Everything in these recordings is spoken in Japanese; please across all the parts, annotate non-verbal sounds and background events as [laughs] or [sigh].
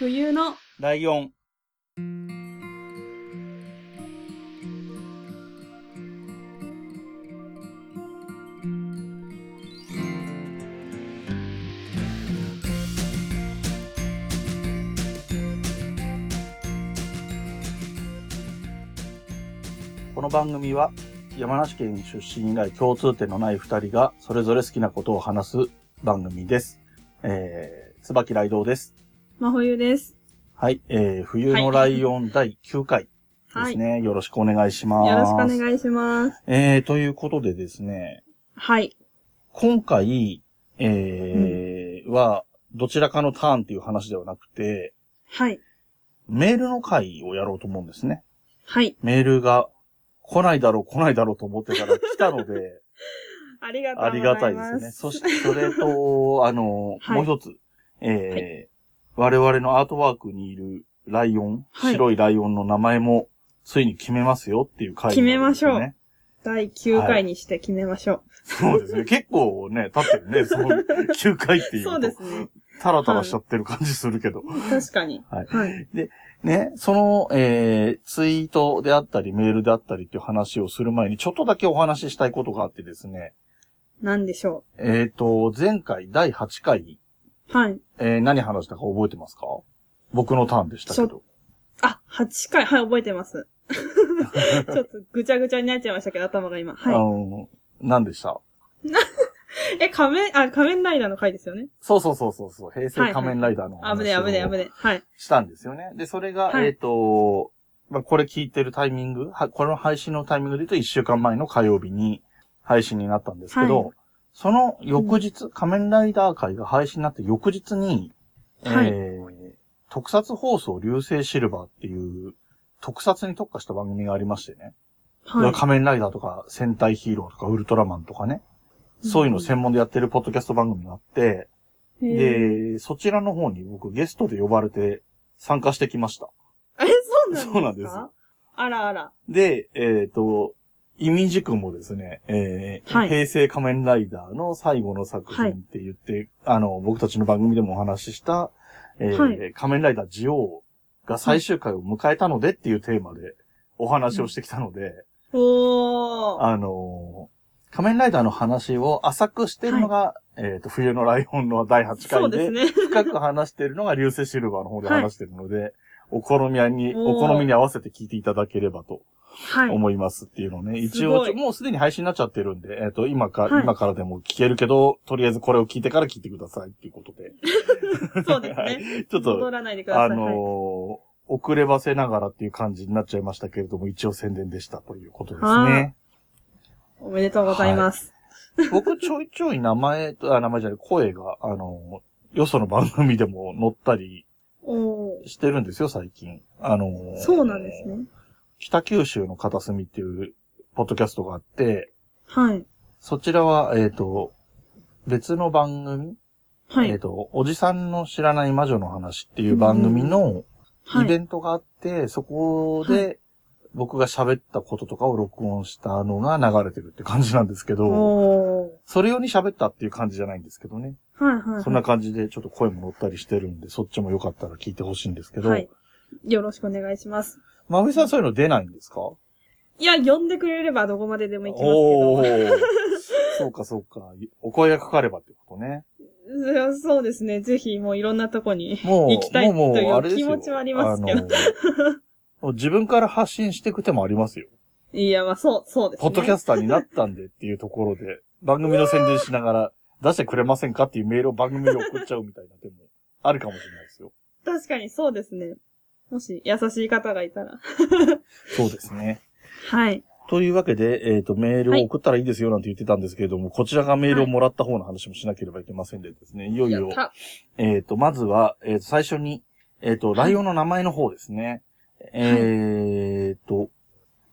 冬のライオン。この番組は山梨県出身以来共通点のない二人がそれぞれ好きなことを話す番組です。えー、椿雷道です。真冬です。はい、えー、冬のライオン第9回ではい。すね。よろしくお願いします。よろしくお願いします。えー、ということでですね、はい。今回、えーは、どちらかのターンっていう話ではなくて、はい。メールの回をやろうと思うんですね。はい。メールが来ないだろう来ないだろうと思ってたら来たので、[laughs] ありがとうあり。がたいですね。そして、それと、あの、はいもう一つ、えー我々のアートワークにいるライオン、はい白いライオンの名前もついに決めますよっていう回決めましょう。第9回にして決めましょそうですね。結構ね、経ってるね。その [laughs] 9回ってう。いうと。そうですね。タラタラしちゃってる感じするけど。[laughs] 確かに。はいはい。ね、その、えー、ツイートであったり、メールであったりっていう話をする前に、ちょっとだけお話ししたいことがあってですね。なんでしょえっ、と、前回第8回、う。はい。えー、何話したか覚えてますか？僕のターンでしたけど。あ、8回。はい、覚えてます。[laughs] ちょっとぐちゃぐちゃになっちゃいましたけど、頭が今。あはの、何でした？い。[laughs] え、仮面、あ、仮面ライダーの回ですよね？そうそうそうそうそう。平成仮面ライダーの話を危ねえ、危ねえ、危ねえ。はい。したんですよね。で、それが、はいえっ、と、まあ、これ聞いてるタイミング、はこれの配信のタイミングで言うと1週間前の火曜日に配信になったんですけど、はいその翌日、仮面ライダー会が配信になって翌日に、はいえー、特撮放送流星シルバーっていう特撮に特化した番組がありましてね。はい。仮面ライダーとか戦隊ヒーローとかウルトラマンとかね。そういうのを専門でやってるポッドキャスト番組があって、へーで、そちらの方に僕ゲストで呼ばれて参加してきました。え、そうなんですか？そうなんですあらあら。で、えっ、と、意味軸もですね、えーはい平成仮面ライダーの最後の作品って言って、あの、僕たちの番組でもお話しした、えーはい仮面ライダージオウが最終回を迎えたのでっていうテーマでお話をしてきたので、おー。あのー仮面ライダーの話を浅くしてるのが、えっ、と、冬のライオンの第8回で、そうですね。深く話してるのが流星シルバーの方で話してるので、お好みに、お好みに合わせて聞いていただければとはい。思いますっていうのをね、一応もうすでに配信になっちゃってるんで、えっ、と、今か、はい今からでも聞けるけど、とりあえずこれを聞いてから聞いてくださいっていうことで。[laughs] そうですはね。いちょっ戻と。あのーはい遅ればせながらっていう感じになっちゃいましたけれども、一応宣伝でしたということですはね。おめでとうございます。[laughs] 僕ちょいちょい名前と、あ、名前じゃない、声が、あのーよその番組でも載ったり。してるんですよ、最近。あのーそうなんですね。北九州の片隅っていう、ポッドキャストがあって、はい。そちらは、えっ、と、別の番組、えっ、はい。と、おじさんの知らない魔女の話っていう番組のはい。イベントがあって、そこで僕が喋ったこととかを録音したのが流れてるって感じなんですけど、おー。それ用に喋ったっていう感じじゃないんですけどね。はいはいはい。そんな感じでちょっと声も乗ったりしてるんで、そっちもよかったら聞いてほしいんですけど、はい。よろしくお願いします。まふみさんそういうの出ないんですか？いや、呼んでくれればどこまででも行きますおけー。[laughs] そうかそうか。お声がかかればってことね。そうですね。ぜひ、もういろんなとこに行きたいという気持ちはありますけど。自分から発信していく手もありますよ。いや、まあ、そう、そうですね。ポッドキャスターになったんでっていうところで、番組の宣伝しながら出してくれませんかっていうメールを番組に送っちゃうみたいな手もあるかもしれないですよ。確かにそうですね。もし、優しい方がいたら。そうですね。はい。というわけで、えっ、と、メールを送ったらいいですよなんて言ってたんですけれども、こちらがメールをもらった方の話もしなければいけませんでですね、いよいよ。えっ、と、まずは、えーと最初に、えっ、と、ライオンの名前の方ですね。えっ、と、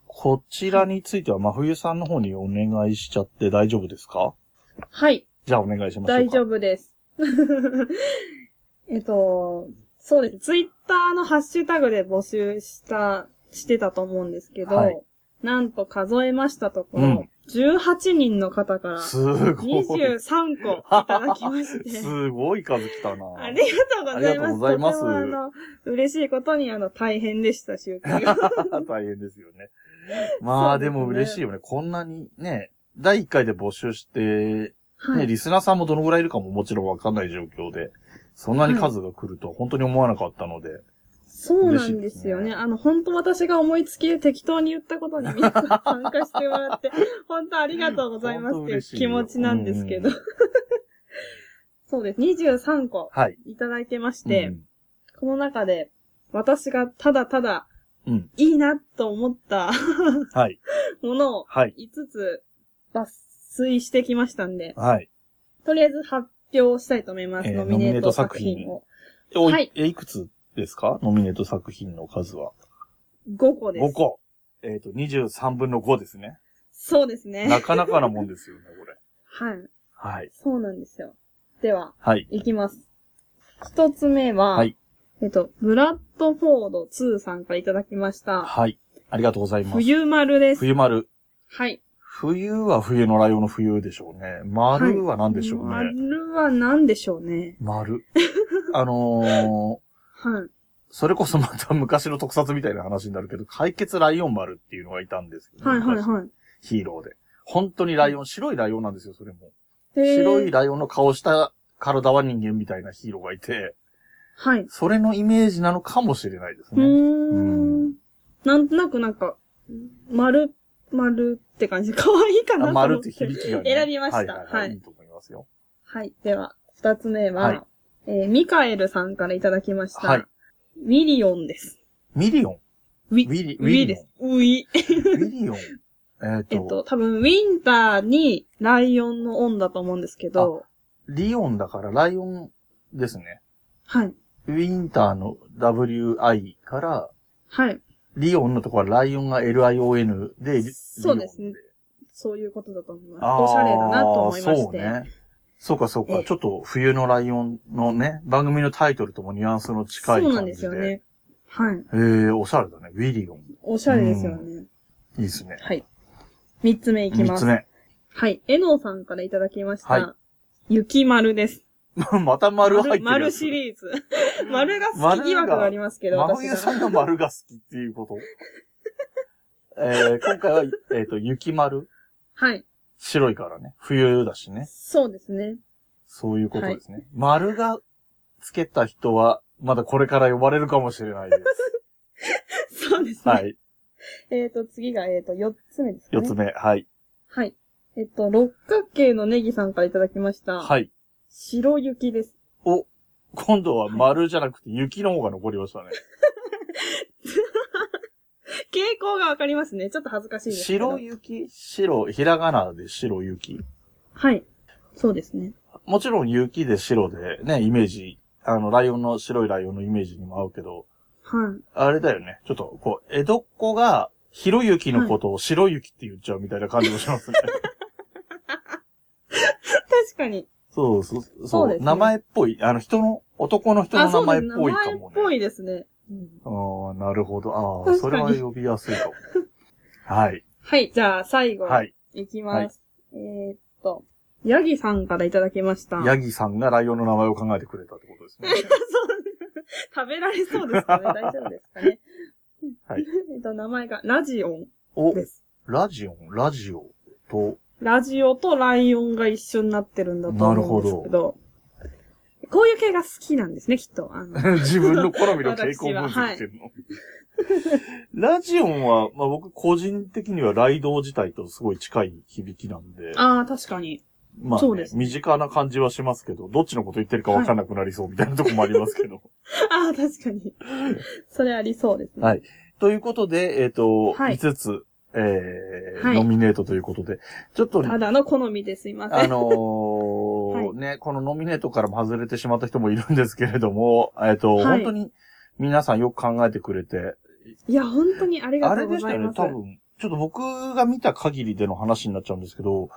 こちらについては、真冬さんの方にお願いしちゃって大丈夫ですか？はい。じゃあお願いします。大丈夫です。[laughs] えっと、そうです。ツイッターのハッシュタグで募集した、してたと思うんですけど、はいなんと数えましたところ、うん18人の方からすごい。23個いただきまして。[laughs] すごい数来たな。ありがとうございます。ありがとうございますとてもあの、嬉しいことに、あの、大変でした、集計が。[laughs] 大変ですよね。まあ、でねですも嬉しいよね。こんなにね、第1回で募集して、ね、はい。リスナーさんもどのぐらいいるかももちろんわかんない状況で、そんなに数が来るとは本当に思わなかったので、そうなんですよね。ねあの、本当私が思いつきで適当に言ったことに皆さん参加してもらって、[laughs] 本当ありがとうございますっていう気持ちなんですけど。う [laughs] そうです。23個はい。いただいてまして、うんこの中で私がただただうん。いいなと思ったはい。[laughs] ものをはい。5つ抜粋してきましたんで、はい。とりあえず発表したいと思います。えーノミネート作品を。おはいえ、いくつですか？ノミネート作品の数は。5個です。5個。えっ、と、23分の5ですね。そうですね。なかなかなもんですよね、これ。[laughs] はい。はい。そうなんですよ。では、はい。いきます。一つ目は、はいえっと、ブラッドフォード2さんからいただきました。はい。ありがとうございます。冬丸です。冬丸。はい。冬は冬のライオンの冬でしょうね。丸は何でしょうね。丸は何でしょうね。丸。あのー、はい。それこそまた昔の特撮みたいな話になるけど、解決ライオン丸っていうのがいたんですけど、はいはい昔はい。ヒーローで。本当にライオン、白いライオンなんですよ、それも。白いライオンの顔した体は人間みたいなヒーローがいて、はい。それのイメージなのかもしれないですね。ん。なんとなくなんか、丸、丸って感じで可愛いかなと思って。あ丸って響きがね。選びましたはいはい、ははいい。いいと思いますよ。はい。では、二つ目は、はいえーミカエルさんからいただきました。はいウィリオンです。ミリオン？ウィウィリ、ウィです。ウィ。ウィリオン？[laughs] えっえっと、と、多分、ウィンターにライオンのオンだと思うんですけど、リオンだからライオンですね。はい。ウィンターの WI から、はい。リオンのところはライオンが LION で、リそうですねそういうことだと思います。おしゃれだなと思いまして。そうね。そうかそうか。ええちょっと冬のライオンのね、番組のタイトルともニュアンスの近い感じで。そうなんですよね。はい。ええおしゃれだね。ウィリオン。おしゃれですよね。いいですね。はい。三つ目いきます。三つ目。はい。えのさんからいただきました。はい雪丸です。[laughs] また丸入ってる。丸シリーズ。[laughs] 丸が好き疑惑がありますけど、真。冬さんが丸が好きっていうこと？[laughs] えー、今回は、えっ、と、雪丸。はい。白いからね。冬だしね。そうですね。そういうことですね。丸がつけた人は、まだこれから呼ばれるかもしれないです。そうですね。はい。えっ、と、次が、えっ、と、四つ目ですかね。四つ目。はい。はい。えっと、六角形のネギさんからいただきました。はい。白雪です。お、今度は丸じゃなくて雪の方が残りましたね。[laughs] 傾向がわかりますね。ちょっと恥ずかしいですけど。白雪？白、ひらがなで白雪？はい。そうですね。もちろん雪で白でね、イメージ、あの、ライオンの白いライオンのイメージにも合うけど、はい。あれだよね。ちょっと、こう、江戸っ子が、白雪のことを白雪って言っちゃうみたいな感じもしますね。[laughs] 確かに。そうそう、そうね名前っぽい。あの、人の、男の人のあ、名。前っぽい名かもね。前っぽいですね。うんああ、なるほど。ああ、確それは呼びやすいかも。[laughs] はい。はい、じゃあ最後。はい。いきます。えーっと、ヤギさんからいただきました。ヤギさんがライオンの名前を考えてくれたってことですね。[laughs] そう [laughs] 食べられそうですかね大丈夫ですかねはい。えっと、名前がラジオンお、です。ラジオン、ラジオと、ラジオとライオンが一緒になってるんだと思うんですけど。こういう系が好きなんですね、きっと。あの [laughs] 自分の好みの傾向分析してるの。[laughs] ラジオンは、まあ僕個人的にはライドウ自体とすごい近い響きなんで、ああ、確かに。まあ、ねそうですね身近な感じはしますけど、どっちのこと言ってるかわかんなくなりそうみたいなとこもありますけど。[laughs] ああ、確かに。それありそうですね。はいということで、えっ、と、はい5つ、えーはいノミネートということで、ちょっと、ただの好みですいません。あのー [laughs] ね、このノミネートからも外れてしまった人もいるんですけれども、えっ、と、はい本当に皆さんよく考えてくれて、いや、本当にありがあとれでしたよね。多分。ちょっと僕が見た限りでの話になっちゃうんですけど、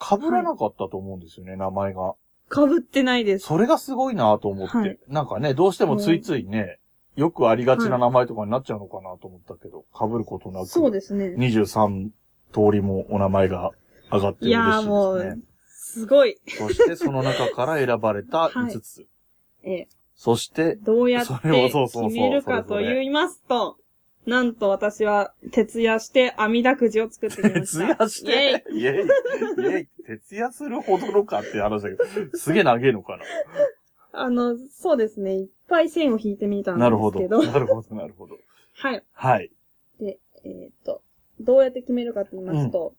被らなかったと思うんですよね、名前が。被ってないです。それがすごいなと思って。はいなんかね、どうしてもついついね、よくありがちな名前とかになっちゃうのかなと思ったけど、被ることなく。そうですね。23通りもお名前が上がっていやー嬉しいですね。もう、すごい。そしてその中から選ばれた5つ。ええ、そして、どうやって決めるかと言いますと、なんと私は徹夜して網だくじを作ってきま徹した。夜して、イェイ、イェイ、徹夜するほどのかって話だけど、すげえ長えのかあの、そうですね。ぱい線を引いてみたんな。ですけど。なるほど。[laughs] なるほど、なるほど。はい。はい。で、えっ、と、どうやって決めるかと言いますと、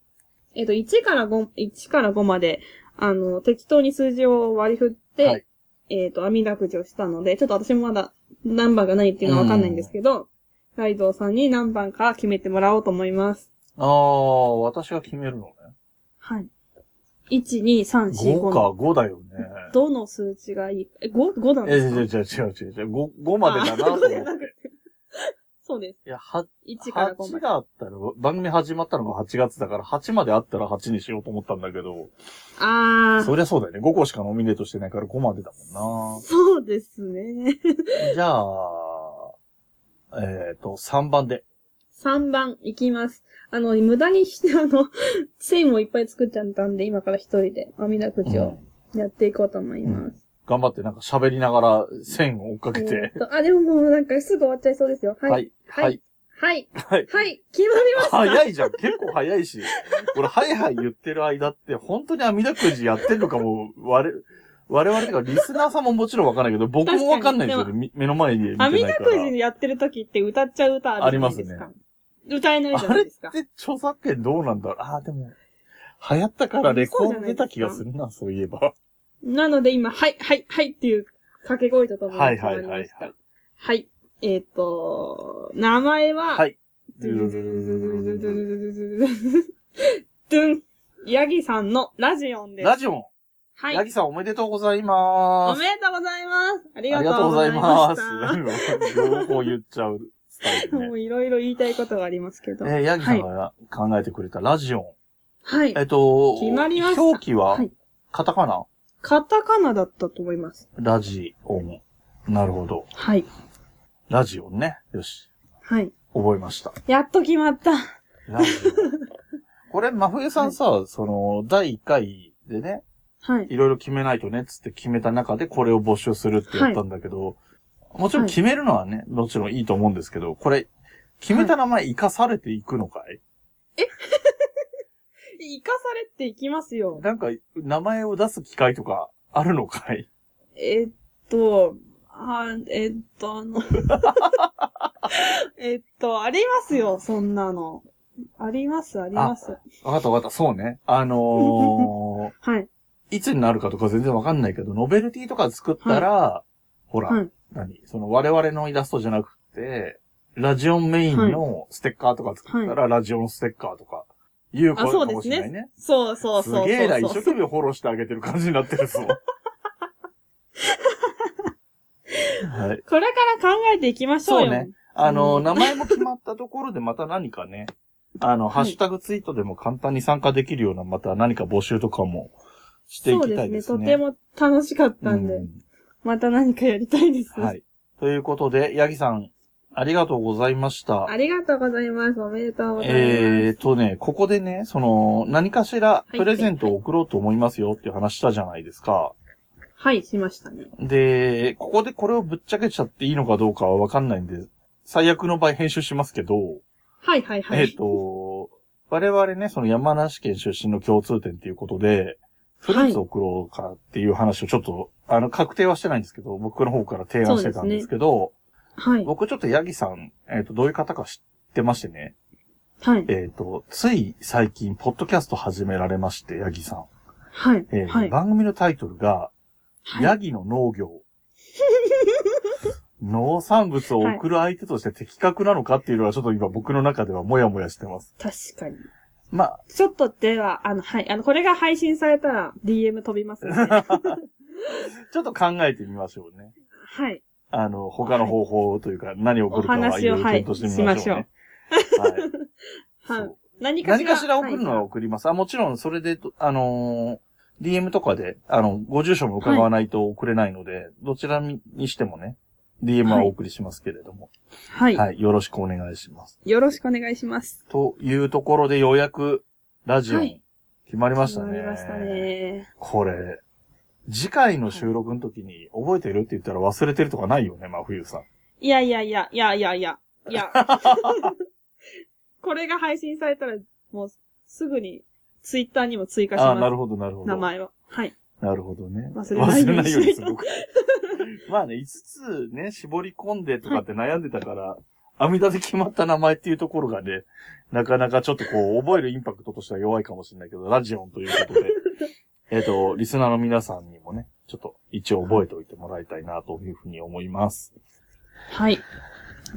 えっ、と、1から5、1から5まで、あの、適当に数字を割り振って、はいえっ、と、網だくじをしたので、ちょっと私もまだ何番が何っていうのはわかんないんですけど、ライドウさんに何番か決めてもらおうと思います。あー、私が決めるのね。はい。1、2、3、4、5 5か、の。5だよね。どの数値がいいえ、5、5なんえ、ですか？違う違う違う違う。5、5までだなと思って。あ5そうです。いや、は、1から5ま8で。があったら、番組始まったのが8月だから、8まであったら8にしようと思ったんだけど、あー、そりゃそうだよね。5個しかノミネートしてないから5までだもんそうですね。な。じゃあ、えっ、と、3番で。3番いきます。あの、無駄にして、あの、[laughs] 線をいっぱい作っちゃったんで、今から一人で網だくじをやっていこうと思います。頑張ってなんか喋りながら線を追っかけえてあ、でももうなんかすぐ終わっちゃいそうですよ。は。はいい。ははいい。はい。はい。はい。決まりました。早いじゃん。結構早いし。俺、はいはい言ってる間って、本当に網だくじやってんのかも、我々、[laughs] 我々とかリスナーさんももちろんわかんないけど、僕もわかんないんですよ目の前に見てないから。網だくじやってる時って歌っちゃう歌あるじゃないですか。あ歌えないじゃあれっないですか。て著作権どうなんだろう？ああ、でも、流行ったからレコード出た気がするな、そういえば。なので今、はい、はい、はいっていう掛け声とともにはいはいはいはい。はい。えーっと、名前は、はい。ドゥルルルルルルルルルルルドゥン。ヤギさんのラジオンです。ラジオン、はい。ヤギさんおめでとうございおます。めでとうございます。ありあがとうございまりがす。とうございます。両方言っちゃうスタイルね。もういろいろ言いたいことがありますけど。えー、ヤギさんが考えてくれたラジオン。はい。えっと、決まりました表記は？はい、カタカナ？カタカナだったと思います。ラジオン。なるほど。はい。ラジオンね。よし。はい。覚えました。やっと決まった。ラジオン。[laughs] これ、真冬さんさ、その、第1回でね、はい。いろいろ決めないとね、つって決めた中でこれを募集するってやったんだけど、もちろん決めるのはね、もちろんいいと思うんですけど、これ、決めた名前生かされていくのかい、[laughs] 生かされていきますよ。なんか、名前を出す機会とかあるのかい？えっと、あ、えっと、あの、[laughs] えっと、ありますよ、そんなの。あります、あります。わかったわかった、そうね。あの [laughs] はい。ー、いつになるかとか全然わかんないけど、ノベルティとか作ったら、ほら、はい。何？その我々のイラストじゃなくて、ラジオンメインのステッカーとか作ったら、ラジオンステッカーとか、いうことあ、そうかですもしれないね。ね。そうそうそうそうそう。すげえな、一生懸命フォローしてあげてる感じになってるぞ。[laughs] はい。これから考えていきましょうよ。そうね。あの、うん名前も決まったところでまた何かね、あの、ハッシュタグツイートでも簡単に参加できるような、また何か募集とかもしていきそうですね。たいですね。とても楽しかったんで、うんまた何かやりたいです。はい。ということで、ヤギさん、ありがとうございました。ありがとうございます。おめでとうございます。えーとね、ここでね、その、何かしらいプレゼントを送ろうと思いますよっていう話したじゃないですか。はい、しましたね。で、ここでこれをぶっちゃけちゃっていいのかどうかはわかんないんで、最悪の場合編集しますけど、はい、はい、はい。えっ、と、我々ね、その山梨県出身の共通点っていうことで、フルーツを送ろうかっていう話をちょっと、あの、確定はしてないんですけど、僕の方から提案してたんですけど、はい、僕ちょっとヤギさん、えっ、と、どういう方か知ってましてね、はい、えっ、と、つい最近、ポッドキャスト始められまして、ヤギさん。はい、えーはい。番組のタイトルが、はいヤギの農業。[laughs] 農産物を送る相手として的確なのかっていうのはちょっと今僕の中ではモヤモヤしてます。確かに。まあ、ちょっとでは、あの、はい、あの、これが配信されたら DM 飛びますので。[laughs] ちょっと考えてみましょうね。はい。あの、他の方法というか、何を送るかはいろいろ検討してみましょうね。はい。はいそう。何かしら。何かしら送るのは送ります。あ、もちろんそれで、あのー DM とかで、あの、ご住所も伺わないと送れないので、どちらにしてもね、DM はお送りしますけれども、はい。はい、よろしくお願いします。よろしくお願いします。というところでようやく、ラジオン、はい決まりましたね。決まりましたね。これ、次回の収録の時に覚えてるって言ったら忘れてるとかないよね、真冬さん。いやいやいや、いやいやいや、いや。[laughs] これが配信されたら、もうすぐにツイッターにも追加しああ、ます。なるほど、なるほど。名前を。はい。なるほどね。忘れないように忘れすごく。[laughs] まあね、5つね、絞り込んでとかって悩んでたから、阿弥陀で決まった名前っていうところがね、なかなかちょっとこう、覚えるインパクトとしては弱いかもしれないけど、ラジオンということで、[laughs] えっと、リスナーの皆さんにもね、ちょっと一応覚えておいてもらいたいなというふうに思います。はい。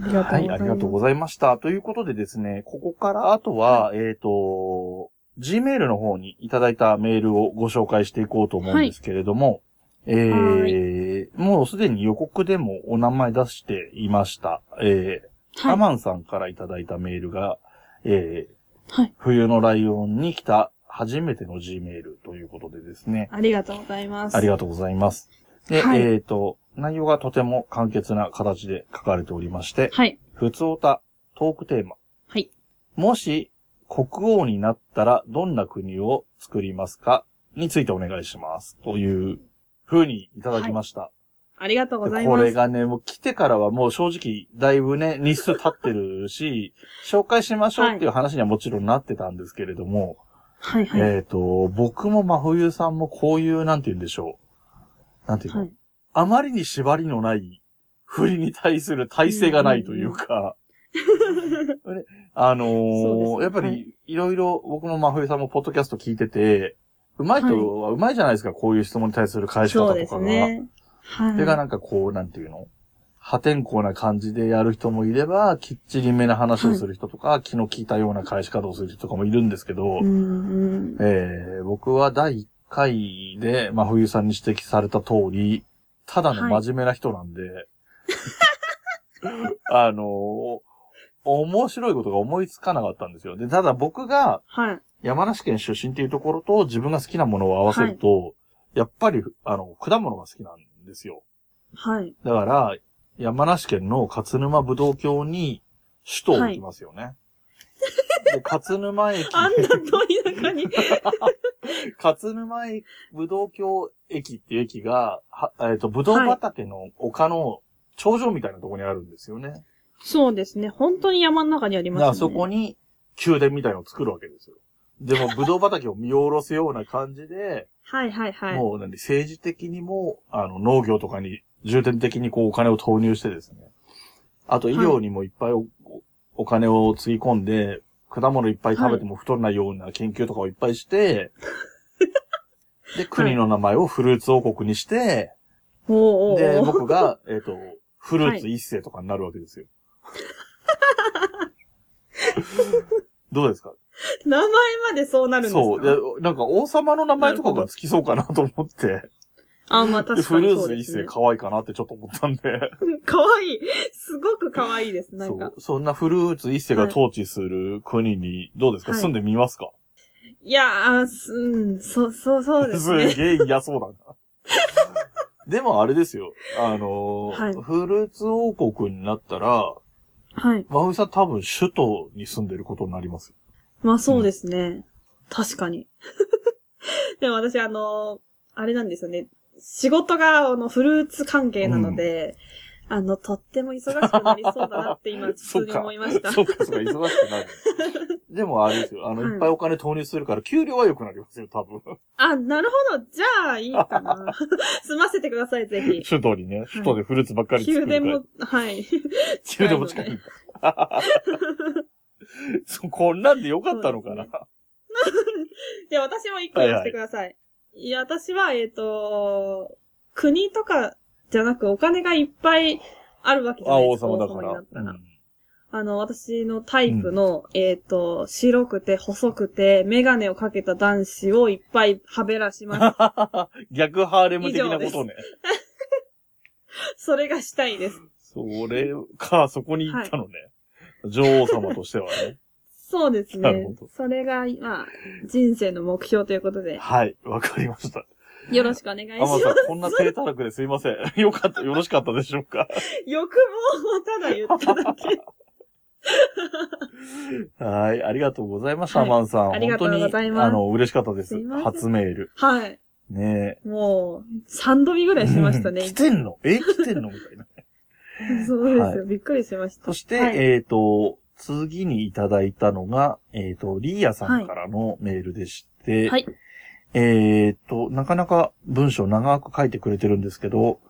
ありがとうございます。はい、ありがとうございました。ということでですね、ここからあとは、えっ、と、Gmail の方にいただいたメールをご紹介していこうと思うんですけれども、えー、もうすでに予告でもお名前出していました。えー、はい。アマンさんからいただいたメールが、えー、はい。冬のライオンに来た初めての Gmail ということでですね、ありがとうございます。ありがとうございます。で、はいえっ、と、内容がとても簡潔な形で書かれておりまして、はい。ふつおた、トークテーマ。はい。もし、国王になったらどんな国を作りますか？についてお願いします。という風にいただきました。ありがとうございでます。これがね、もう来てからはもう正直、だいぶね、日数経ってるし、[laughs] 紹介しましょうっていう話にはもちろんなってたんですけれども、はいはい。えっ、と、僕も真冬さんもこういう、なんて言うんでしょう。なんていうの、はい。あまりに縛りのない振りに対する体制がないというか、ね [laughs] あのーやっぱはいりいろいろ僕も真冬さんもポッドキャスト聞いてて、うまい人はうまいじゃないですか、こういう質問に対する返し方そうですとかが。ね。はい。それがなんかこう、なんていうの？破天荒な感じでやる人もいれば、きっちりめな話をする人とか、気の利いたような返し方をする人とかもいるんですけど、うんうん。えー僕は第1回で、真冬さんに指摘された通り、ただの真面目な人なんで、[laughs] あのー面白いことが思いつかなかったんですよ。で、ただ僕がはい。山梨県出身っていうところと自分が好きなものを合わせると、やっぱり、あの、果物が好きなんですよ。はい。だから、山梨県の勝沼ぶどう郷に首都を置きますよね。で、勝沼駅、あんな遠い中に。[laughs] 勝沼ぶどう郷駅っていう駅が、はえっ、と、ぶどう畑の丘の頂上みたいなところにあるんですよね。そうですね。本当に山の中にありますね。そこに宮殿みたいのを作るわけですよ。でも、ぶどう畑を見下ろすような感じで、はいはいはい。もう何、政治的にも、あの、農業とかに重点的にこうお金を投入してですね。あと医療にもいっぱいお,、お金をつぎ込んで、果物いっぱい食べても太らないような研究とかをいっぱいして、[laughs] で、国の名前をフルーツ王国にして、で、僕が、えっ、と、フルーツ一世とかになるわけですよ。[laughs] どうですか？名前までそうなるんですか？そう。で、なんか王様の名前とかがつきそうかなと思って。あ、まあで、確かフルーツ一にそうです、ね。世可愛いかなってちょっと思ったんで。かわいい。すごくかわいいです。なんかそう。。そんなフルーツ一世が統治する国に、どうですか、はい住んでみますか？いやー、すうん、そう、そう、そうですすね。げえ嫌そうだな。[laughs] でもあれですよ。あのーはいフルーツ王国になったら、はい。まふさん多分首都に住んでることになります。まあそうですね。確かに。[laughs] でも私あの、あれなんですよね。仕事があのフルーツ関係なので、あの、とっても忙しくなりそうだなって今、[laughs] 普通に思いました。そうか、そうか、忙しくなる。でもあれですよ。あの、はいいっぱいお金投入するから、給料は良くなりますよ、多分。あ、なるほど。じゃあ、いいかな。[laughs] 済ませてください、ぜひ。首都にね、首都でフルーツばっかり作る。宮殿も、はい。宮殿も近い。[laughs] そう、こんなんでよかったのかな。で、私も一個言わせてください。いや、私は、えっ、と、国とかじゃなくお金がいっぱいあるわけじゃあ、王ないですか。様だから王様になっ。たらうんあの、私のタイプの、えっ、と、白くて細くて、メガネをかけた男子をいっぱいはべらします。[laughs] 逆ハーレム的なことね。[laughs] それがしたいです。それか、そこに行ったのね。女王様としてはね。[laughs] そうですねなるほど。それが、まあ、人生の目標ということで、はい、わかりました。[laughs] よろしくお願いします。さん、こんな低たらくですいません。[laughs] よかった、よろしかったでしょうか？[laughs] 欲望をただ言っただけ。はい、ありがとうございました、はいマンさん。ありがとうございます本当に、あの、嬉しかったですすいませ。ん初メール。はい。ねもう、3度見ぐらいしましたね。来てんの？え、来てんの？みたいな。そうですよ、はいびっくりしました。そして、はいえっ、と、次にいただいたのが、えっ、と、リーヤさんからのメールでして、はい。えっ、と、なかなか文章長く書いてくれてるんですけど、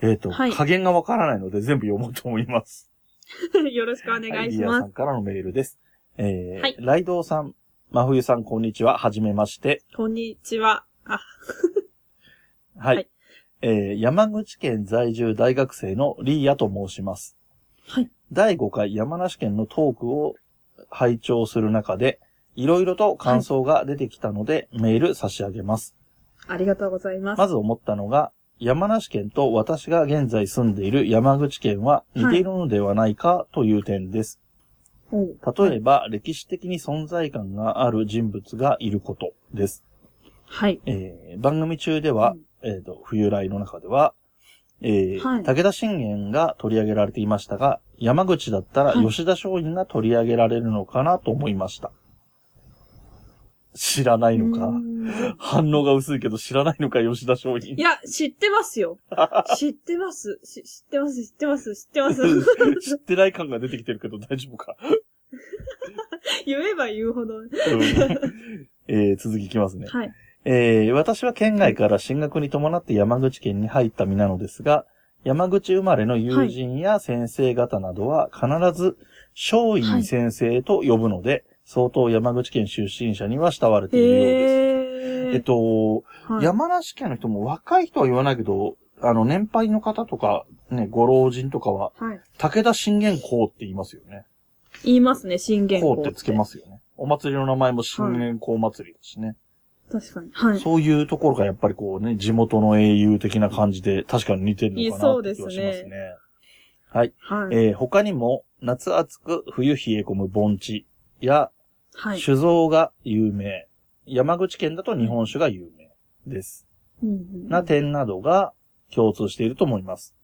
えっ、と、はい加減がわからないので全部読もうと思います。[laughs] よろしくお願いしリーヤます。さんからのメールです。えーはいライドウさん、真冬さん、こんにちは。はじめまして。こんにちは。あ、[laughs] はい。はいえー山口県在住大学生のリーヤと申します。はい。第5回山梨県のトークを拝聴する中で、いろいろと感想が出てきたので、メール差し上げます。ありがとうございます。まず思ったのが、山梨県と私が現在住んでいる山口県は似ているのではないかという点です。おう例えば、歴史的に存在感がある人物がいることです。はい。えー番組中では、えっ、と、冬来の中では、えーはい武田信玄が取り上げられていましたが、山口だったらはい吉田松陰が取り上げられるのかなと思いました。知らないうのか反応が薄いけど知らないのか吉田松陰い。や、知ってますよ。[laughs] 知ってます。し知ってます、知ってます、知ってます。[laughs] 知ってない感が出てきてるけど大丈夫か。[laughs] 言えば言うほど。うんえー続きいきますね。はい。えー私は県外から進学に伴って山口県に入った身なのですが、山口生まれの友人や先生方などは必ず松陰先生と呼ぶので、相当山口県出身者には慕われているようです。えっと、はい、山梨県の人も若い人は言わないけど、あの、年配の方とか、ね、ご老人とかは、はい。武田信玄公って言いますよね。言いますね、信玄公公ってつけますよね。お祭りの名前も信玄公祭りだしね。確かに。はい。そういうところがやっぱりこうね、地元の英雄的な感じで確かに似てるのかなって気はしまそうですはい。はい。えー他にも、夏暑く冬冷え込む盆地や、はい。酒造が有名。山口県だと日本酒が有名です。うんうんな点などが共通していると思います。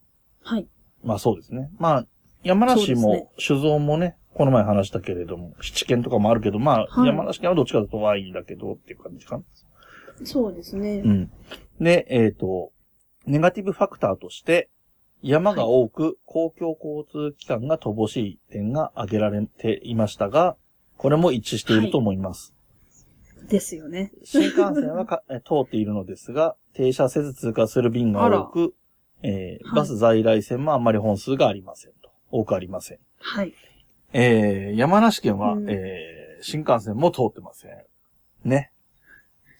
はい。まあそうですね。まあ、山梨も酒造もね、この前話したけれども、七県とかもあるけど、まあ、はい山梨県はどっちかとワインだけどっていう感じかな。そうですね。うん。で、えっ、と、ネガティブファクターとして、山が多く公共交通機関が乏しい点が挙げられていましたが、これも一致していると思います。ですよね。新幹線はか [laughs] え通っているのですが、停車せず通過する便が多く、えーはいバス在来線もあんまり本数がありませんと。多くありません。はい。えー山梨県は、うんえー新幹線も通ってません。ね。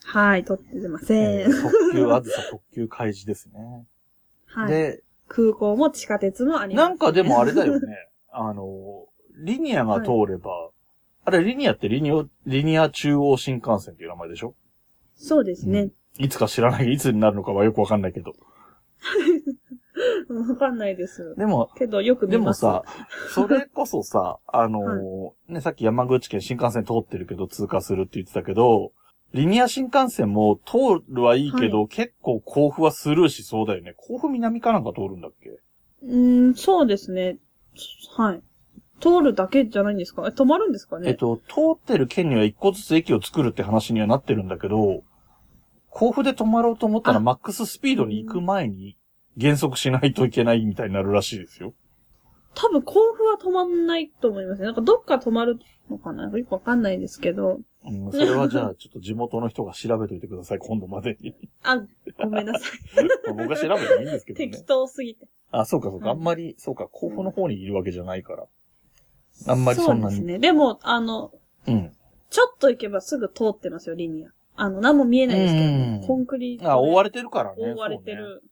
はい、撮ってません。えー特急あずさ特急開示ですね。はい。で、空港も地下鉄もあります、なんかでもあれだよね。あの、リニアが通れば、あれリニアってリニア、リニア中央新幹線っていう名前でしょ？そうですね。いつか知らない、いつになるのかはよくわかんないけど。[laughs] わかんないです。でも、けど、よく。でもさ、それこそさ、[laughs] あのーね、さっき山口県新幹線通ってるけど通過するって言ってたけど、リニア新幹線も通るはいいけど、結構甲府はスルーしそうだよね。甲府南かなんか通るんだっけ？うーん、そうですね。はい。通るだけじゃないんですか？え、止まるんですかね？えっと、通ってる県には一個ずつ駅を作るって話にはなってるんだけど、甲府で止まろうと思ったらあマックススピードに行く前に減速しないといけないみたいになるらしいですよ。多分、甲府は止まんないと思いますね。なんか、どっか止まるのかな？よくわかんないですけど。うん、それはじゃあちょっと地元の人が調べといてください、今度までに。あ、ごめんなさ [laughs] 僕は調べてもいいんですけい。どね適。当すぎて。あ、そうかそうか。はいあんまり、そうか、甲府の方にいるわけじゃないから。あんまりそんなに。そうですね。でも、あの、うん。ちょっと行けばすぐ通ってますよ、リニア。あの、何も見えないですけど、うんコンクリートであ、覆われてるからね。覆われてる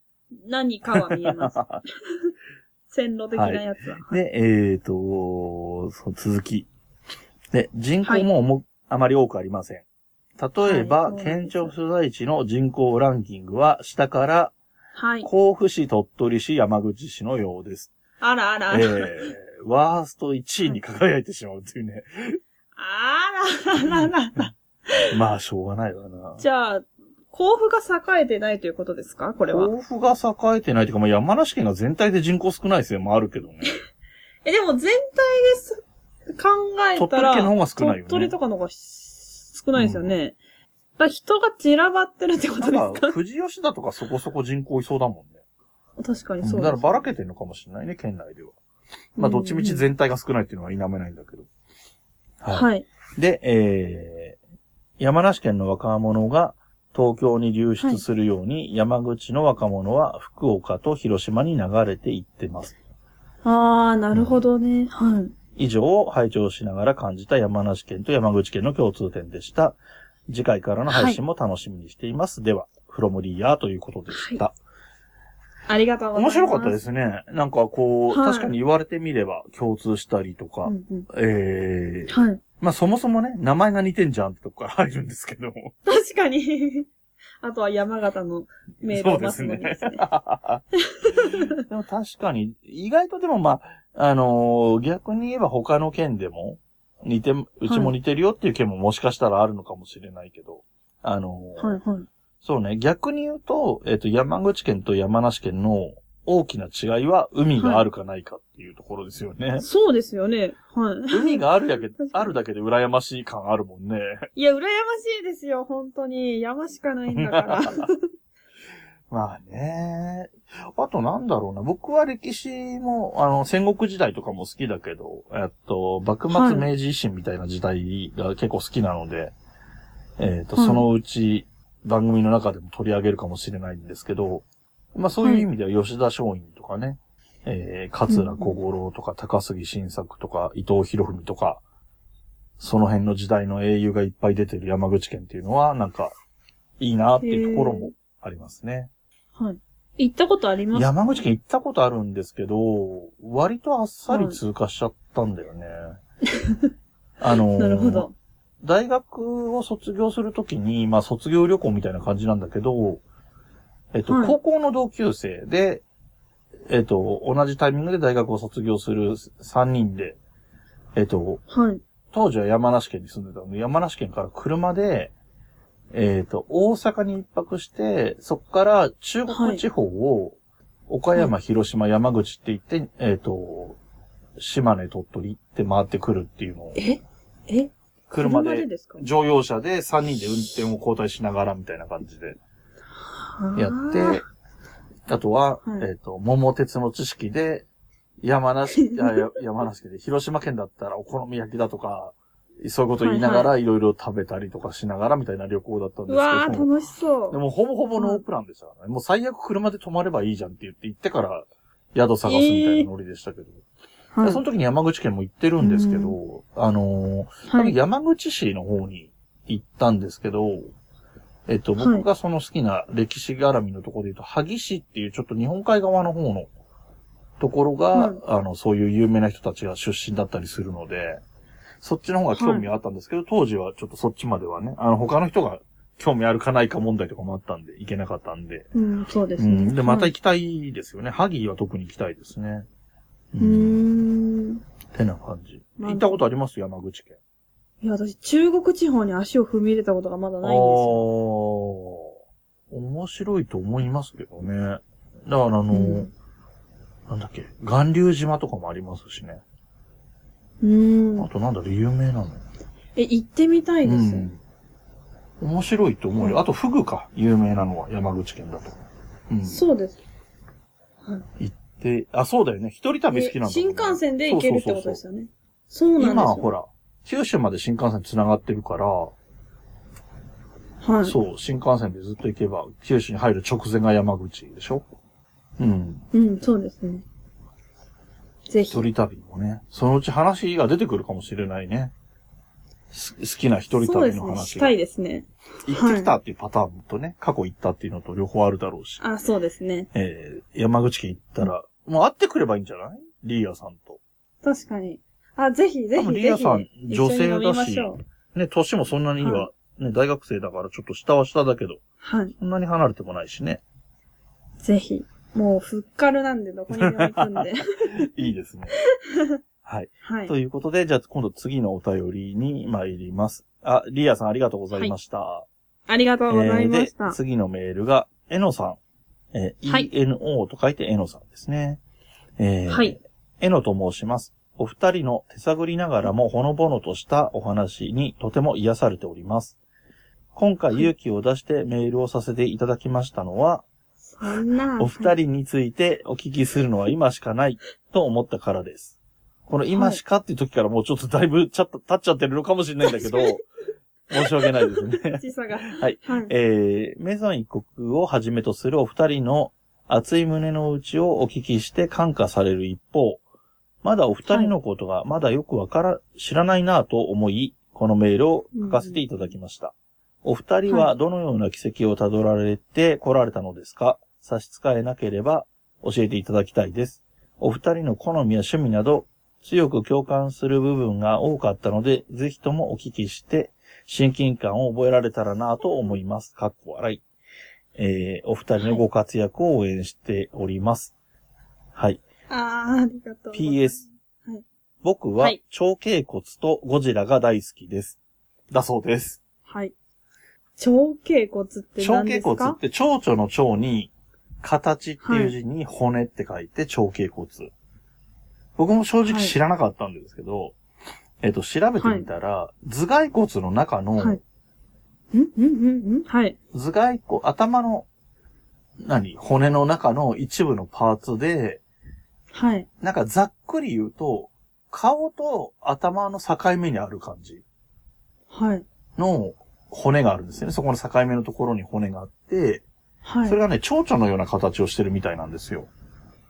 何かは見えます。そ [laughs] 線路的なやつは。うね。で、えっ、と、そう続き。で、人口もも、あまり多くありません。例えば、はい県庁所在地の人口ランキングは、下から、はい。甲府市、鳥取市、山口市のようです。あらあらあえら。ー、ワースト1位に輝いてしまうっていうね。あらららら。まあ、しょうがないわな。じゃあ、甲府が栄えてないということですか？これは。甲府が栄えてないというか、まあ、山梨県が全体で人口少ないせいもあるけどね。え、でも全体です。考えたら、鳥取県の方が少ないよね鳥取とかの方が少ないですよね。だから人が散らばってるってことですか？富士吉田とかそこそこ人口いそうだもんね。確かにそうです、だからばらけてるのかもしれないね、県内では。まあ、どっちみち全体が少ないっていうのは否めないんだけど。はい。はい。で、えー、山梨県の若者が東京に流出するように、山口の若者は福岡と広島に流れていってます。あー、なるほどね。はい。以上を拝聴しながら感じた山梨県と山口県の共通点でした。次回からの配信も楽しみにしています。では、フロムリーヤーということでした。ありがとうございます。。面白かったですすね。なんかこう、はい確かに言われてみれば共通したりとか、うんうん、えー、はい。まあそもそもね、名前が似てんじゃんってとこから入るんですけども。確かに。[laughs] あとは山形のメールを待つのにですね。でも確かに、意外とでもまあ、あのー逆に言えば他の県でも、似て、うちも似てるよっていう県ももしかしたらあるのかもしれないけど、あのーはいはい。そうね、逆に言うと、えっ、と、山口県と山梨県の大きな違いは、海があるかないかっていうところですよね。そうですよね。はい。海があるだけあるだけで羨ましい感あるもんね。いや、羨ましいですよ、本当に。山しかないんだから。[laughs] まあね。あとなんだろうな。僕は歴史も、あの、戦国時代とかも好きだけど、えっと、幕末明治維新みたいな時代が結構好きなので、えっと、はいそのうち番組の中でも取り上げるかもしれないんですけど、まあそういう意味では吉田松陰とかね、えー、桂小五郎とか高杉晋作とか伊藤博文とか、その辺の時代の英雄がいっぱい出てる山口県っていうのは、なんか、いいなっていうところもありますね。はい。行ったことあります？山口県行ったことあるんですけど、割とあっさり通過しちゃったんだよね。[laughs] あのーなるほど。大学を卒業するときに、まあ卒業旅行みたいな感じなんだけど、えっと、はい。高校の同級生で、えっと、同じタイミングで大学を卒業する3人で、えっと、はい。当時は山梨県に住んでたの。で、山梨県から車で、えっ、と、大阪に一泊して、そこから中国地方を、岡山、広島、山口って言って、えっ、と、島根、鳥取って回ってくるっていうのを、え？え？車で、乗用車で3人で運転を交代しながらみたいな感じで。やって、あとは、はい。えっ、と、桃鉄の知識で、山梨、[laughs] 山梨県で、広島県だったらお好み焼きだとか、そういうこと言いながらいろいろ食べたりとかしながらみたいな旅行だったんですけど、ー、楽しそう。でもほぼほぼノープランでしたからね。もう最悪車で泊まればいいじゃんって言って行ってから宿探すみたいなノリでしたけど、はいでその時に山口県も行ってるんですけど、あのー。山口市の方に行ったんですけど、えっと、はい僕がその好きな歴史絡みのところで言うと、萩市っていうちょっと日本海側の方のところが、はいあの、そういう有名な人たちが出身だったりするので、そっちの方が興味はあったんですけど、当時はちょっとそっちまではね、あの、他の人が興味あるかないか問題とかもあったんで、行けなかったんで。うん、そうですね。うん。で、またはい行きたいですよね。萩は特に行きたいですね。ううーん。てな感じ。まあ行ったことあります？山口県。いや、私、中国地方に足を踏み入れたことがまだないんですよ。あー面白いと思いますけどね。だからあの、うんなんだっけ、巌流島とかもありますしね。うーん。あとなんだろう、有名なの。え、行ってみたいです。うん。面白いと思うよ。うんあと、フグか、有名なのは山口県だと。うん。そうです。行って、あ、そうだよね。一人旅好きなんだね、新幹線で行けるってことですよね。そうなんですよ。今はほら、九州まで新幹線繋がってるから、はい。そう、新幹線でずっと行けば、九州に入る直前が山口でしょ？うん。うん、そうですね。ぜひ一。人旅もね、そのうち話が出てくるかもしれないね。す好きな一人そうですね。旅の話が。したいですね。行ってきたっていうパターンとね、過去行ったっていうのと両方あるだろうし。あ、そうですね。えー、山口県行ったら、もう会ってくればいいんじゃない？リーヤさんと。確かに。あ、ぜひ、ぜひ。リーヤさん女性だし。ね、年もそんなには、はね、大学生だからちょっと下は下だけど、はい。そんなに離れてもないしね。ぜひ。もう、ふっかるなんで、どこにでも行くんで。[laughs] いいですね。[laughs] はい。はいと。いうことで、じゃあ今度次のお便りに参ります。あ、リーヤさんありがとうございました。ありがとうございました。えーで、次のメールが、えのさん。えーはい ENO と書いてえのさんですね。えーはい。えのと申します。お二人の手探りながらもほのぼのとしたお話にとても癒されております。今回勇気を出してメールをさせていただきましたのは、そんな。お二人についてお聞きするのは今しかないと思ったからです。この今しかっていう時からもうちょっとだいぶちゃっと経っちゃってるのかもしれないんだけど、[laughs] 申し訳ないですね。[laughs] はい。はい。えー、メゾン一国をはじめとするお二人の熱い胸の内をお聞きして感化される一方、まだお二人のことがまだよくわから、知らないなぁと思い、このメールを書かせていただきました。お二人はどのような奇跡をたどられて来られたのですか？差し支えなければ教えていただきたいです。お二人の好みや趣味など強く共感する部分が多かったので、ぜひともお聞きして親近感を覚えられたらなぁと思います。かっこ笑い。えー、お二人のご活躍を応援しております。はい。あー、ありがとう。PS。はい僕ははい超頸骨とゴジラが大好きです。だそうです。はい。超頸骨って超頸何ですか？骨って蝶々の腸に形っていう字に骨って書いて超頸骨。僕も正直知らなかったんですけど、えっと、調べてみたら、頭蓋骨の中の、はい。ん？ん？ん？ん？はい。頭蓋骨、頭の、何？骨の中の一部のパーツで、はい。なんかざっくり言うと、顔と頭の境目にある感じはい。の骨があるんですよね。そこの境目のところに骨があって、はい。それがね、蝶々のような形をしてるみたいなんですよ。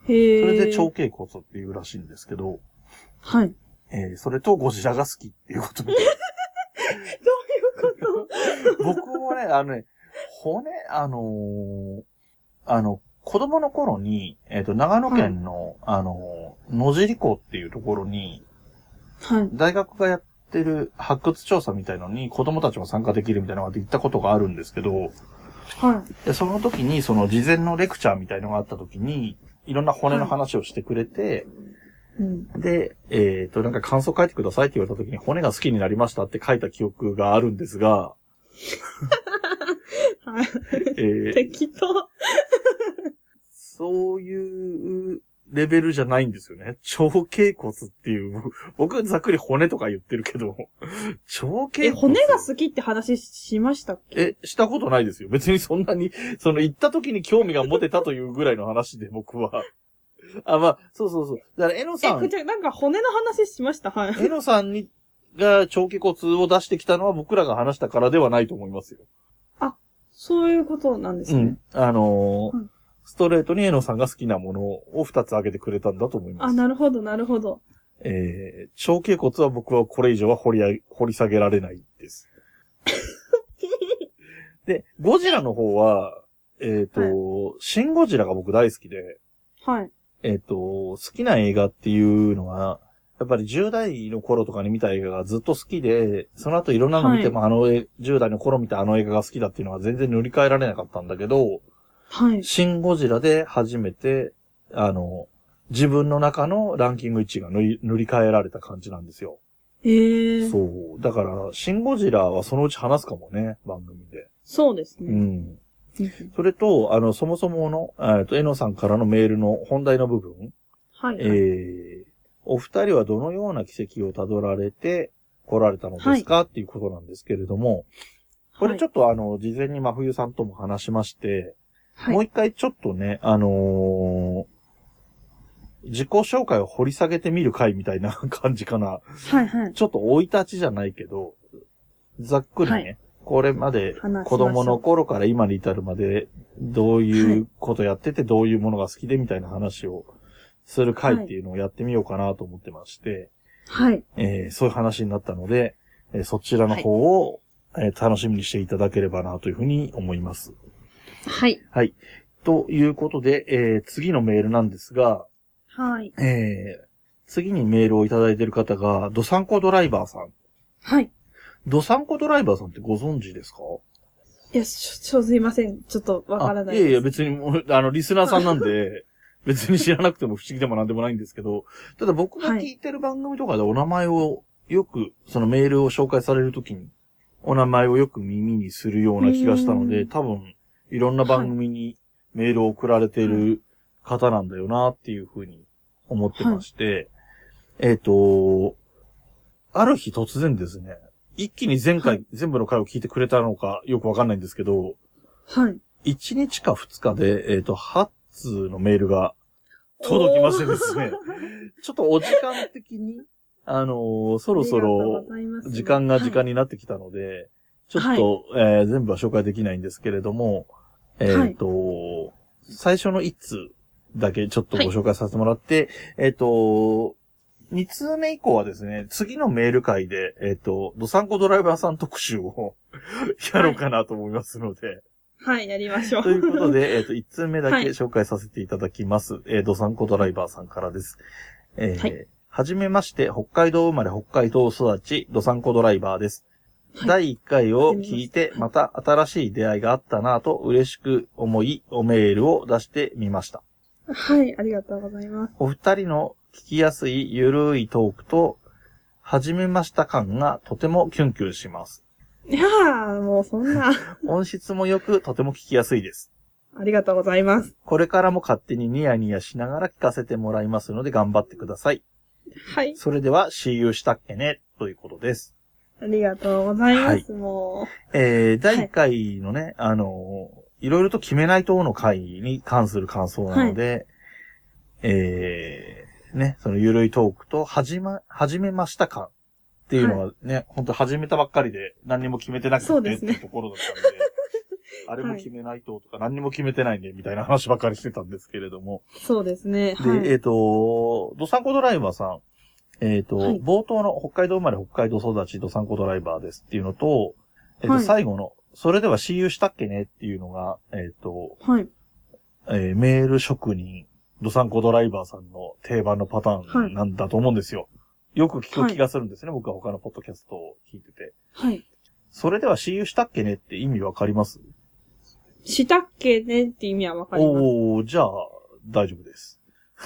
へー。それで超頸骨っていうらしいんですけど、はい。えーそれとゴジラが好きっていうことで。[laughs] どういうこと？僕もね、あのね、骨、あのーあの、子供の頃に、えっ、と、長野県の、あのー野尻湖っていうところに、はい。大学がやってる発掘調査みたいのに子供たちも参加できるみたいなのが行ったことがあるんですけど、はい。でその時にその事前のレクチャーみたいのがあった時に、いろんな骨の話をしてくれて、うん。で、えっ、と、なんか感想書いてくださいって言われた時に骨が好きになりましたって書いた記憶があるんですが、[laughs] はい。えー適当。そういうレベルじゃないんですよね。腸頸骨っていう、[laughs] 僕ざっくり骨とか言ってるけど、腸頸骨え、骨が好きって話しましたっけ？え、したことないですよ。別にそんなに、その行った時に興味が持てたというぐらいの話で僕は。あ、まあ、そうそうそう。だから、えのえ、さん、こちら、なんか骨の話しました？はい。えのさんに、が腸気骨を出してきたのは僕らが話したからではないと思いますよ。そういうことなんですねうん。。あのーうんストレートにえのさんが好きなものを二つ挙げてくれたんだと思いまあ、す。なるほど、なるほど。えー、腸頸骨は僕はこれ以上は掘りあ掘り下げられないです。[laughs] で、ゴジラの方は、えっ、と、シン・ゴジラが僕大好きで、はい。えっ、と、好きな映画っていうのは、やっぱり10代の頃とかに見た映画がずっと好きで、その後いろんなの見ても、あのえ、10代の頃見たあの映画が好きだっていうのは全然塗り替えられなかったんだけど、はい。シン・ゴジラで初めて、あの、自分の中のランキング1位が塗り塗り替えられた感じなんですよ。えー。そそう。だから、シン・ゴジラはそのうち話すかもね、番組で。うですね。うん。うんそれと、あの、そもそもの、えっと、えのさんからのメールの本題の部分。はい。えー、お二人はどのような奇跡をたどられて来られたのですか、っていうことなんですけれども、これちょっっとあの、事前に真冬さんとも話しまして、ともう一回ちょっとね、あのー自己紹介を掘り下げてみる回みたいな感じかな。はいはい。ちょっと生い立ちじゃないけど、ざっくりね、はいこれまで子供の頃から今に至るまで、どういうことやってて、どういうものが好きでみたいな話をする回っていうのをやってみようかなと思ってまして、はい。えーそういう話になったので、えーそちらの方を、えー楽しみにしていただければなというふうに思います。はい。はい。ということで、えー次のメールなんですが、はい。えー次にメールをいただいている方が、ドサンコドライバーさん。はい。ドサンコドライバーさんってご存知ですか？いや、ちょ、ちょ、すいません。ちょっとわからないあいやいや。別にもう、あの、リスナーさんなんで、[laughs] 別に知らなくても不思議でもなんでもないんですけど、ただ僕が聞いてる番組とかでお名前をよく、そのメールを紹介されるときに、お名前をよく耳にするような気がしたので、うん多分、いろんな番組にメールを送られている方なんだよなっていうふうに思ってまして、えっ、と、ある日突然ですね、一気に前回、はい。全部の回を聞いてくれたのかよくわかんないんですけど、はい。1日か2日で、えっ、と、8通のメールが届きましてですね、ちょっとお時間的に、あのーそろそろ、時間が時間に。になってきたので、ちょっと、えー全部は紹介できないんですけれども、えっ、と、最初の1通だけちょっとご紹介させてもらって、えっ、と、2通目以降はですね、次のメール会で、えっ、と、ドサンコドライバーさん特集を [laughs] やろうかなと思いますので、はい、やりましょう。ということで、[laughs] えっ、と、1通目だはいけ紹介させていただきます。えードサンコドライバーさんからです。えーはいはじめまして、北海道生まれ北海道育ち、ドサンコドライバーです。はい第1回を聞いて、また新しい出会いがあったなぁと嬉しく思い、おメールを出してみました。はい、ありがとうございます。お二人の聞きやすいゆるいトークと、はじめました感がとてもキュンキュンします。いやー、もうそんな、音質も良くとても聞きやすいです。ありがとうございます。これからも勝手にニヤニヤしながら聞かせてもらいますので頑張ってください。はい、それでは、See you したっけね？ということです。ありがとうございます。もえー、第1回のね、あの、いろいろと決めない党の会に関する感想なので、えー、ね、そのゆるいトークと、はじま、始めました感っていうのはね、本当始めたばっかりで何にも決めてなくてってそうですねいうところだったので、[laughs] あれも決めない党とか何にも決めてないね、みたいな話ばっかりしてたんですけれども。う、そうですね。で、はい。えっ、と、ドサンコドライバーさん、えっ、と、はい冒頭の北海道生まれ北海道育ちドサンコドライバーですっていうのと、えっ、と、はい最後の、それでは CU したっけねっていうのが、えっ、と、はい。えーメール職人、ドサンコドライバーさんの定番のパターンなんだと思うんですよ。よく聞く気がするんですね、僕は他のポッドキャストを聞いてて。はい。それでは CU したっけねって意味わかります？したっけねって意味はわかります。おー、じゃあ、大丈夫です。[laughs]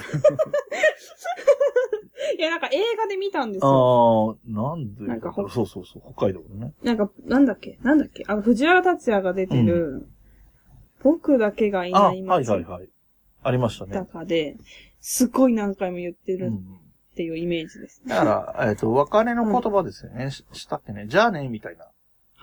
いや、なんか映画で見たんですよ。あー、なんでなんかほそうそうそう、北海道のね。なんか、なんだっけ？なんだっけ？あの、藤原達也が出てる、僕だけがいあ、ないはいはい街はい。ありましたね。中で、すごい何回も言ってるうんっていうイメージです。だから、えっ、と、別れの言葉ですよね。ししたっけね。じゃあね、みたいな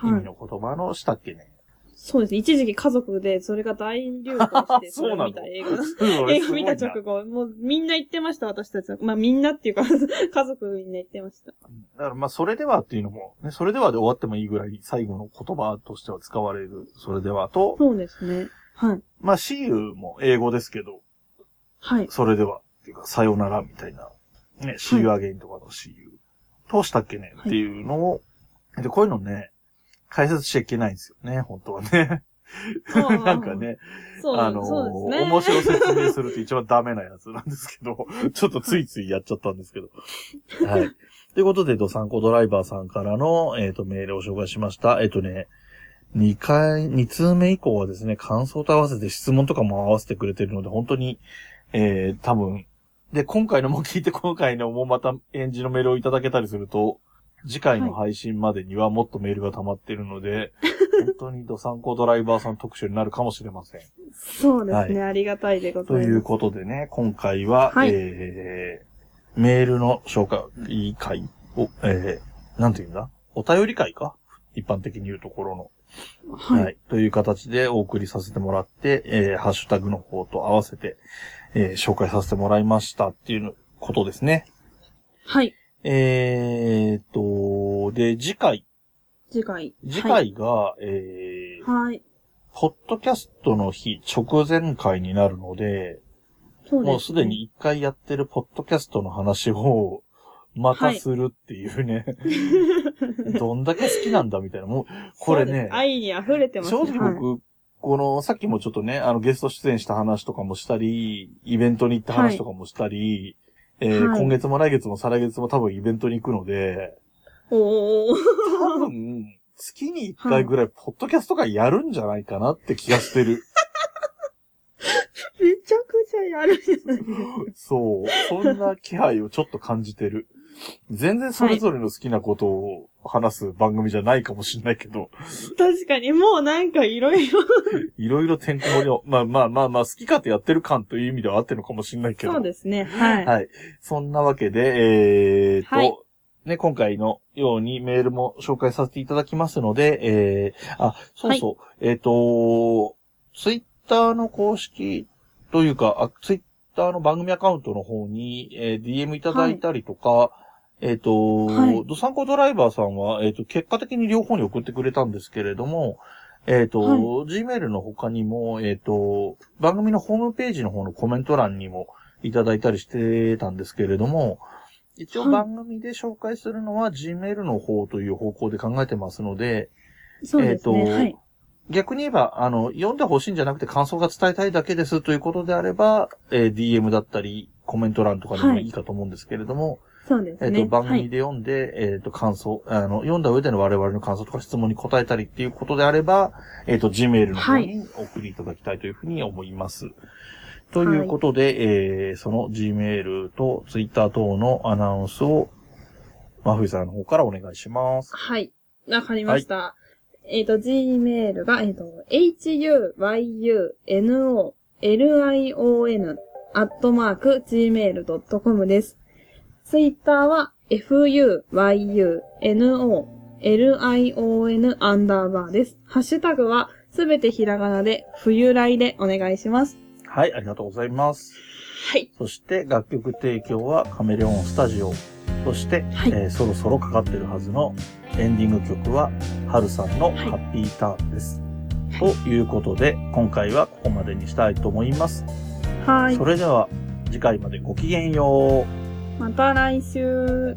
意はい。味の言葉のしたっけね。そうですね。一時期家族でそれが大流行して、[laughs] そうなのれを見た映画。映画見た直後、もうみんな言ってました、私たちは。まあみんなっていうか、家族みんな言ってました。だから、まあ、それではっていうのも、ね、それではで終わってもいいぐらい最後の言葉としては使われる、それではと、そうですね。はい。まあ、see you も英語ですけど、はい。それでは、っていうか、さよならみたいな、ね、see you again とかの see you としたっけね？っていうのを、で、こういうのね、解説しちゃいけないんですよね、本当はね。[laughs] なんかね、そう、あのそうですね。面白説明すると一番ダメなやつなんですけど、[laughs] ちょっとついついやっちゃったんですけど。はい。ということで、ドサンコドライバーさんからの、えっ、と、メールを紹介しました。えっ、とね、2回、2通目以降はですね、感想と合わせて質問とかも合わせてくれてるので、本当に、えー、多分、で、今回のも聞いて、今回のもまた演じのメールをいただけたりすると、次回の配信までにはもっとメールが溜まってるので、[laughs] 本当にドサンコドライバーさん特集になるかもしれません。そうですね。ありがたいでございます。ということでね、今回は、はいえー、メールの紹介会を、えー、なんて言うんだ？お便り会か？一般的に言うところの。はい。という形でお送りさせてもらって、えー、ハッシュタグの方と合わせて、えー、紹介させてもらいましたっていうことですね。はい。えーっと、で、次回、次回。次回が、えー、はい。ポッドキャストの日直前回になるので、そうです、ね。もうすでに一回やってるポッドキャストの話を、またするっていうね、[laughs] [laughs] どんだけ好きなんだみたいな。もう、これね、愛に溢れてます正ね。直僕、この、さっきもちょっとね、あの、ゲスト出演した話とかもしたり、イベントに行った話とかもしたり、えーはい今月も来月も再来月も多分イベントに行くので、おー。多分、月に一回ぐらい、ポッドキャスト会やるんじゃないかなって気がしてる。[laughs] めちゃくちゃやるじゃない。そう。そんな気配をちょっと感じてる。全然それぞれの好きなことを話す番組じゃないかもしれないけど、確かに、もうなんかいろいろ。いろいろてんこ盛りを、まあまあまあまあ、好き勝手やってる感という意味ではあってるのかもしれないけど。そうですね。はい。はい。そんなわけで、えーと、はいね、今回のようにメールも紹介させていただきますので、えー、あ、そうそう、えっ、と、ツイッターの公式というか、あツイッターの番組アカウントの方に、えー DM いただいたりとか、えっ、と、はいドサンコドライバーさんは、えっ、と、結果的に両方に送ってくれたんですけれども、えっ、と、はい Gmail の他にも、えっ、と、番組のホームページの方のコメント欄にもいただいたりしてたんですけれども、一応はい番組で紹介するのは Gmail の方という方向で考えてますので、そうですね。えーとはい。逆に言えば、あの、読んでほしいんじゃなくて感想が伝えたいだけですということであれば、えー DM だったり、コメント欄とかでもいいかと思うんですけれども、そうですね。えっ、と、番はい。組で読んで、えっ、と、感想、あの、読んだ上での我々の感想とか質問に答えたりっていうことであれば、えっ、と、Gmail の方にお送りいただきたいというふうに思います。ということで、えーその Gmail と Twitter 等のアナウンスを、真冬さんの方からお願いします。はい。わかりました。えっ、と、gmail が、えっ、と、huyunolion アットマーク gmail.com です。ツイッターは fuyunolion アンダーバーです。ハッシュタグはすべてひらがなで冬来でお願いします。はい、ありがとうございます。はい。そして、楽曲提供はカメレオンスタジオ。そして、はいえーそろそろかかってるはずのエンディング曲は、ハルさんのはいハッピーターンです。ということで、今回はここまでにしたいと思います。はいそ。れでは、次回までごきげんよう。また来週。